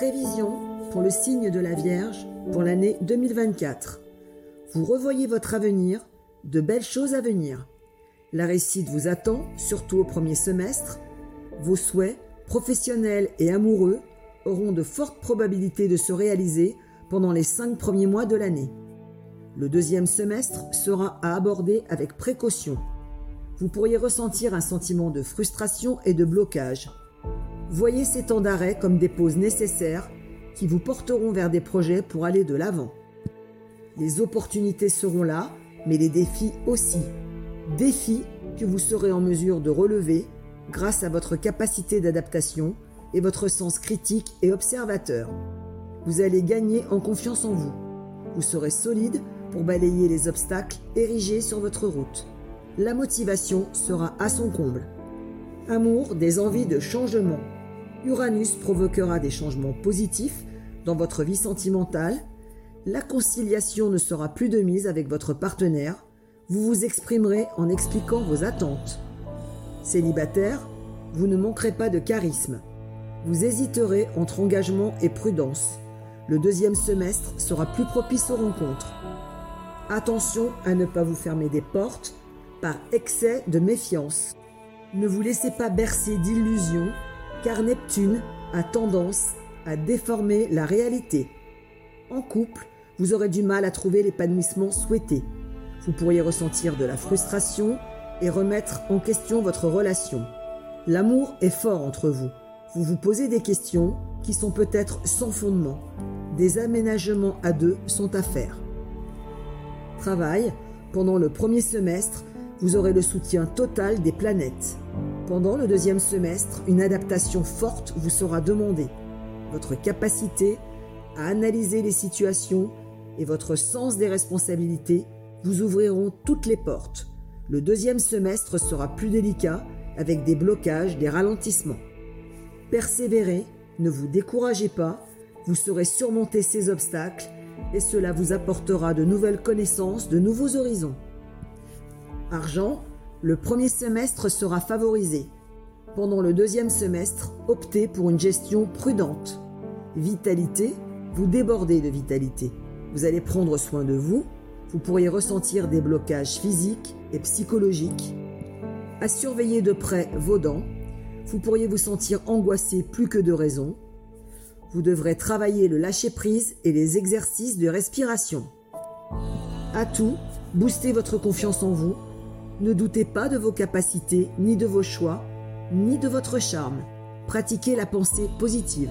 Prévision pour le signe de la Vierge pour l'année 2024. Vous revoyez votre avenir, de belles choses à venir. La réussite vous attend, surtout au premier semestre. Vos souhaits, professionnels et amoureux, auront de fortes probabilités de se réaliser pendant les cinq premiers mois de l'année. Le deuxième semestre sera à aborder avec précaution. Vous pourriez ressentir un sentiment de frustration et de blocage. Voyez ces temps d'arrêt comme des pauses nécessaires qui vous porteront vers des projets pour aller de l'avant. Les opportunités seront là, mais les défis aussi. Défis que vous serez en mesure de relever grâce à votre capacité d'adaptation et votre sens critique et observateur. Vous allez gagner en confiance en vous. Vous serez solide pour balayer les obstacles érigés sur votre route. La motivation sera à son comble. Amour, des envies de changement. Uranus provoquera des changements positifs dans votre vie sentimentale. La conciliation ne sera plus de mise avec votre partenaire. Vous vous exprimerez en expliquant vos attentes. Célibataire, vous ne manquerez pas de charisme. Vous hésiterez entre engagement et prudence. Le deuxième semestre sera plus propice aux rencontres. Attention à ne pas vous fermer des portes par excès de méfiance. Ne vous laissez pas bercer d'illusions, car Neptune a tendance à déformer la réalité. En couple, vous aurez du mal à trouver l'épanouissement souhaité. Vous pourriez ressentir de la frustration et remettre en question votre relation. L'amour est fort entre vous. Vous vous posez des questions qui sont peut-être sans fondement. Des aménagements à deux sont à faire. Travail, pendant le premier semestre, vous aurez le soutien total des planètes. Pendant le deuxième semestre, une adaptation forte vous sera demandée. Votre capacité à analyser les situations et votre sens des responsabilités vous ouvriront toutes les portes. Le deuxième semestre sera plus délicat avec des blocages, des ralentissements. Persévérez, ne vous découragez pas, vous saurez surmonter ces obstacles et cela vous apportera de nouvelles connaissances, de nouveaux horizons. Argent, le premier semestre sera favorisé. Pendant le deuxième semestre, optez pour une gestion prudente. Vitalité, vous débordez de vitalité. Vous allez prendre soin de vous, vous pourriez ressentir des blocages physiques et psychologiques. À surveiller de près vos dents, vous pourriez vous sentir angoissé plus que de raison, vous devrez travailler le lâcher-prise et les exercices de respiration. À tout, boostez votre confiance en vous. Ne doutez pas de vos capacités, ni de vos choix, ni de votre charme. Pratiquez la pensée positive.